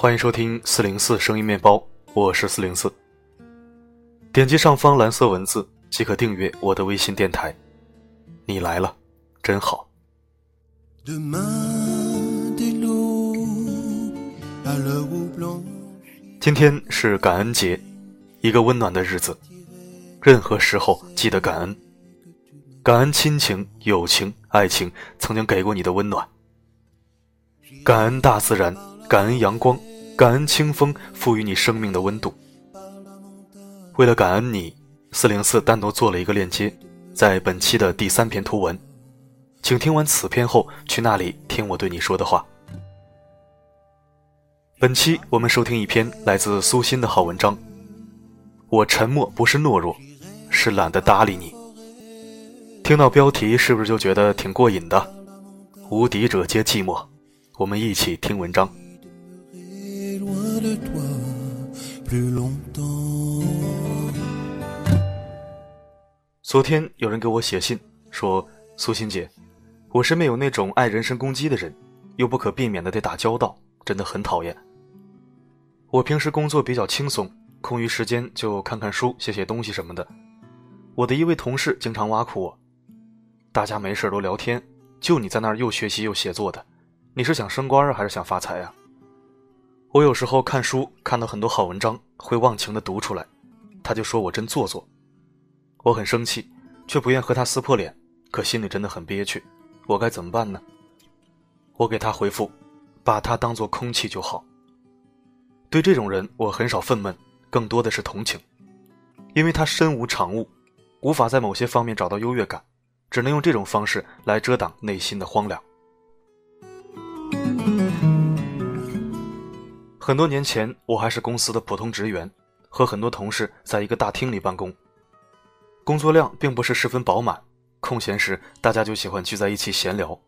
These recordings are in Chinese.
欢迎收听四零四声音面包，我是四零四。点击上方蓝色文字即可订阅我的微信电台。你来了，真好。今天是感恩节，一个温暖的日子。任何时候记得感恩，感恩亲情、友情、爱情曾经给过你的温暖。感恩大自然，感恩阳光，感恩清风赋予你生命的温度。为了感恩你，四零四单独做了一个链接，在本期的第三篇图文，请听完此篇后去那里听我对你说的话。本期我们收听一篇来自苏欣的好文章。我沉默不是懦弱，是懒得搭理你。听到标题是不是就觉得挺过瘾的？无敌者皆寂寞。我们一起听文章。昨天有人给我写信说：“苏欣姐，我身边有那种爱人身攻击的人，又不可避免的得打交道，真的很讨厌。我平时工作比较轻松，空余时间就看看书、写写东西什么的。我的一位同事经常挖苦我，大家没事都聊天，就你在那儿又学习又写作的。”你是想升官，还是想发财呀？我有时候看书看到很多好文章，会忘情的读出来，他就说我真做作，我很生气，却不愿和他撕破脸，可心里真的很憋屈，我该怎么办呢？我给他回复，把他当做空气就好。对这种人，我很少愤懑，更多的是同情，因为他身无长物，无法在某些方面找到优越感，只能用这种方式来遮挡内心的荒凉。很多年前，我还是公司的普通职员，和很多同事在一个大厅里办公。工作量并不是十分饱满，空闲时大家就喜欢聚在一起闲聊。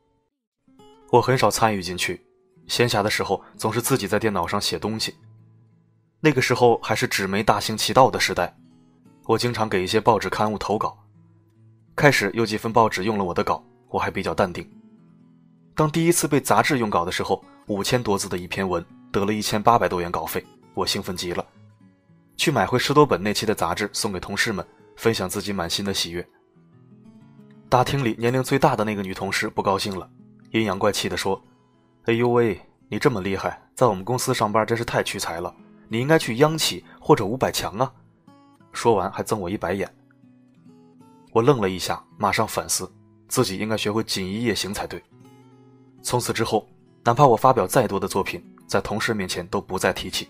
我很少参与进去，闲暇的时候总是自己在电脑上写东西。那个时候还是纸媒大行其道的时代，我经常给一些报纸刊物投稿。开始有几份报纸用了我的稿，我还比较淡定。当第一次被杂志用稿的时候，五千多字的一篇文。得了一千八百多元稿费，我兴奋极了，去买回十多本那期的杂志送给同事们，分享自己满心的喜悦。大厅里年龄最大的那个女同事不高兴了，阴阳怪气地说：“哎呦喂，你这么厉害，在我们公司上班真是太屈才了，你应该去央企或者五百强啊！”说完还赠我一白眼。我愣了一下，马上反思，自己应该学会锦衣夜行才对。从此之后，哪怕我发表再多的作品，在同事面前都不再提起。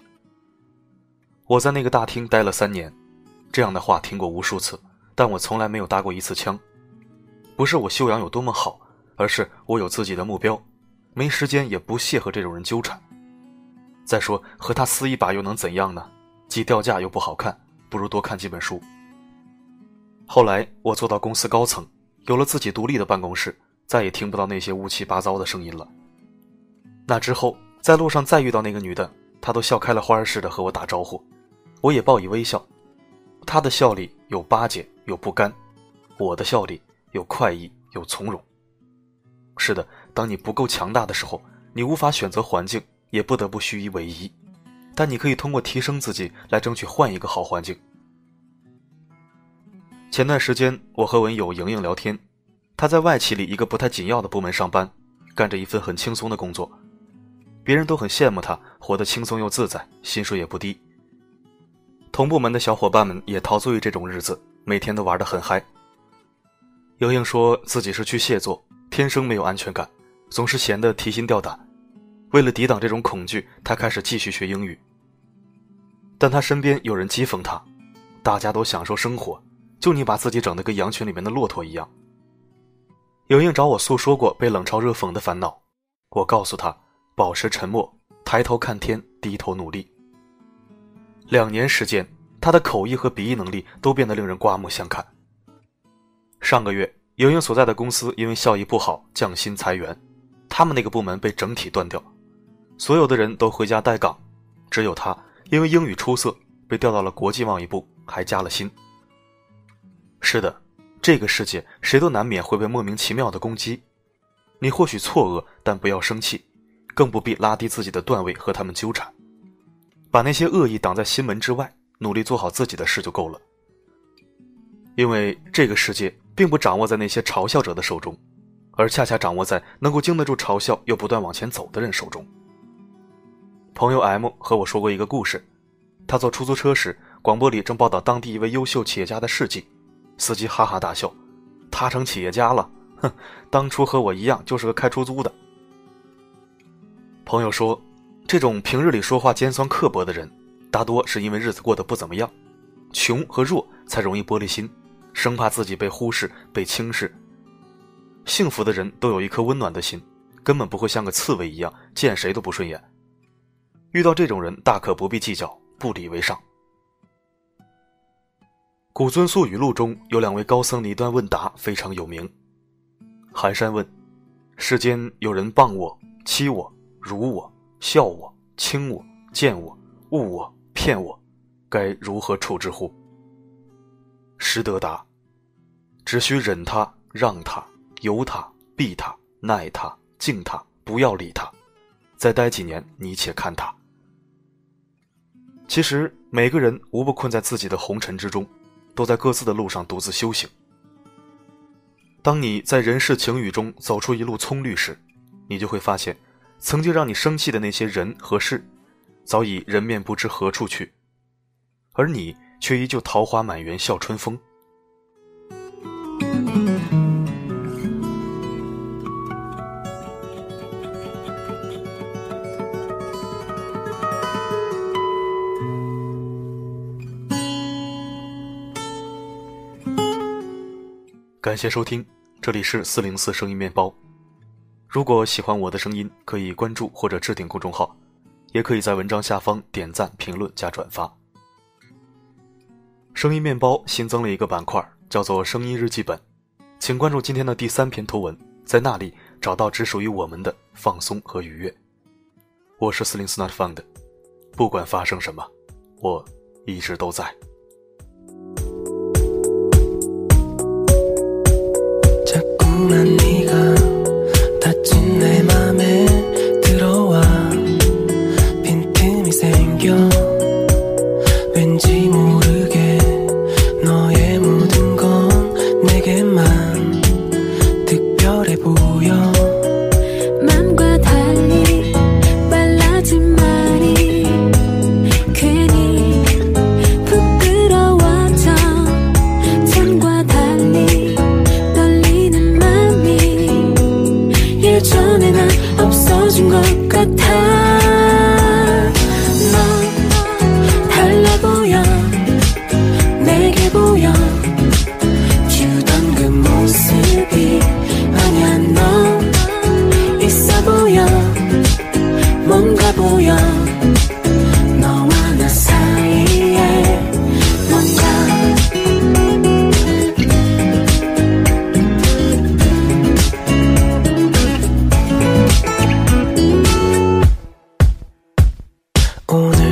我在那个大厅待了三年，这样的话听过无数次，但我从来没有搭过一次枪。不是我修养有多么好，而是我有自己的目标，没时间也不屑和这种人纠缠。再说和他撕一把又能怎样呢？既掉价又不好看，不如多看几本书。后来我做到公司高层，有了自己独立的办公室，再也听不到那些乌七八糟的声音了。那之后。在路上再遇到那个女的，她都笑开了花似的和我打招呼，我也报以微笑。她的笑里有巴结，有不甘；我的笑里有快意，有从容。是的，当你不够强大的时候，你无法选择环境，也不得不虚以委蛇，但你可以通过提升自己来争取换一个好环境。前段时间，我和文友莹莹聊天，她在外企里一个不太紧要的部门上班，干着一份很轻松的工作。别人都很羡慕他，活得轻松又自在，薪水也不低。同部门的小伙伴们也陶醉于这种日子，每天都玩得很嗨。莹莹说自己是巨蟹座，天生没有安全感，总是闲得提心吊胆。为了抵挡这种恐惧，她开始继续学英语。但她身边有人讥讽她，大家都享受生活，就你把自己整得跟羊群里面的骆驼一样。莹莹找我诉说过被冷嘲热讽的烦恼，我告诉她。保持沉默，抬头看天，低头努力。两年时间，他的口译和笔译能力都变得令人刮目相看。上个月，莹莹所在的公司因为效益不好降薪裁员，他们那个部门被整体断掉，所有的人都回家待岗，只有他因为英语出色被调到了国际贸易部，还加了薪。是的，这个世界谁都难免会被莫名其妙的攻击，你或许错愕，但不要生气。更不必拉低自己的段位和他们纠缠，把那些恶意挡在心门之外，努力做好自己的事就够了。因为这个世界并不掌握在那些嘲笑者的手中，而恰恰掌握在能够经得住嘲笑又不断往前走的人手中。朋友 M 和我说过一个故事，他坐出租车时，广播里正报道当地一位优秀企业家的事迹，司机哈哈大笑：“他成企业家了，哼，当初和我一样就是个开出租的。”朋友说，这种平日里说话尖酸刻薄的人，大多是因为日子过得不怎么样，穷和弱才容易玻璃心，生怕自己被忽视、被轻视。幸福的人都有一颗温暖的心，根本不会像个刺猬一样见谁都不顺眼。遇到这种人，大可不必计较，不理为上。古尊宿语录中有两位高僧的一段问答非常有名。寒山问：“世间有人谤我、欺我、辱我、笑我、轻我、贱我、误我、骗我，该如何处置乎？”石德答：“只需忍他、让他、由他、避他、耐他、敬他，不要理他。再待几年，你且看他。”其实每个人无不困在自己的红尘之中，都在各自的路上独自修行。当你在人世情雨中走出一路葱绿时，你就会发现，曾经让你生气的那些人和事，早已人面不知何处去，而你却依旧桃花满园笑春风。感谢收听，这里是四零四声音面包。如果喜欢我的声音，可以关注或者置顶公众号，也可以在文章下方点赞、评论加转发。声音面包新增了一个板块，叫做“声音日记本”，请关注今天的第三篇图文，在那里找到只属于我们的放松和愉悦。我是四零四 Not Found，不管发生什么，我一直都在。 자꾸만 네가 tonight On est